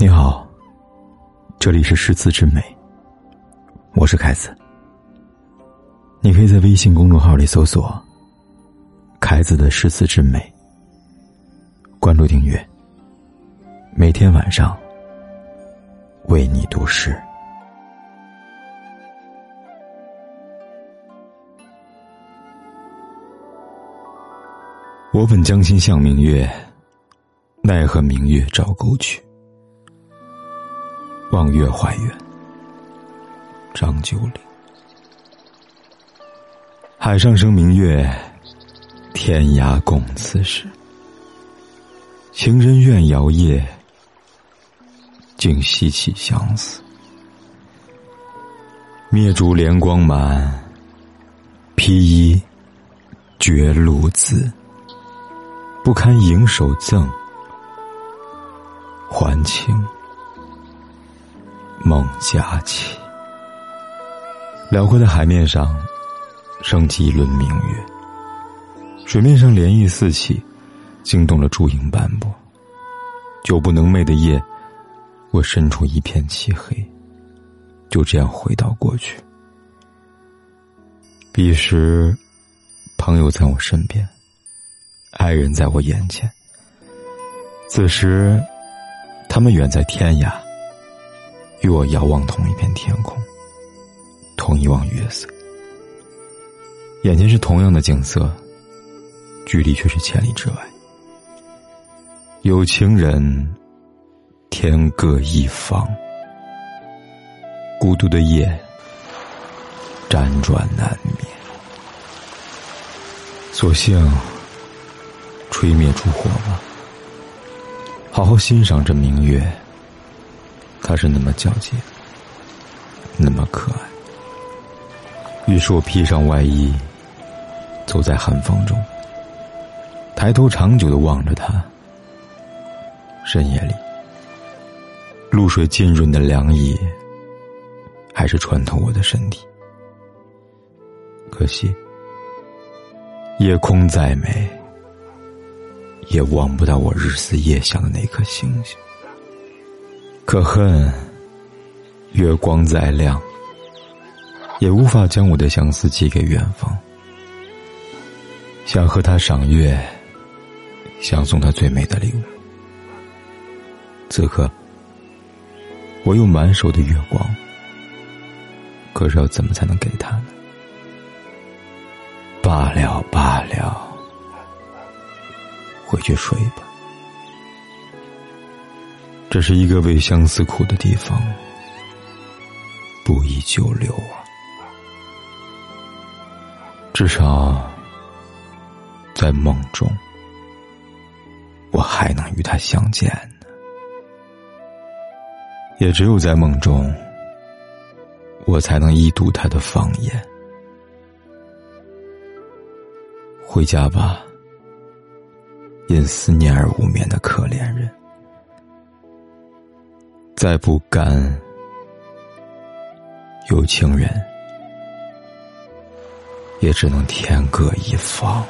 你好，这里是诗词之美，我是凯子。你可以在微信公众号里搜索“凯子的诗词之美”，关注订阅，每天晚上为你读诗。我本将心向明月，奈何明月照沟渠。望月怀远，张九龄。海上生明月，天涯共此时。情人怨遥夜，竟夕起相思。灭烛怜光满，披衣觉露滋。不堪盈手赠，还请梦佳期。辽阔的海面上，升起一轮明月。水面上涟漪四起，惊动了烛影斑驳。久不能寐的夜，我身处一片漆黑，就这样回到过去。彼时，朋友在我身边。爱人在我眼前，此时，他们远在天涯，与我遥望同一片天空，同一望月色。眼前是同样的景色，距离却是千里之外。有情人，天各一方，孤独的夜，辗转难眠。所幸。吹灭烛火吧，好好欣赏这明月。她是那么皎洁，那么可爱。于是我披上外衣，走在寒风中，抬头长久的望着它。深夜里，露水浸润的凉意，还是穿透我的身体。可惜，夜空再美。也望不到我日思夜想的那颗星星。可恨，月光再亮，也无法将我的相思寄给远方。想和他赏月，想送他最美的礼物。此刻，我有满手的月光，可是要怎么才能给他呢？罢了，罢了。回去睡吧，这是一个为相思苦的地方，不宜久留啊。至少在梦中，我还能与他相见呢。也只有在梦中，我才能一睹他的芳颜。回家吧。因思念而无眠的可怜人，再不甘，有情人也只能天各一方。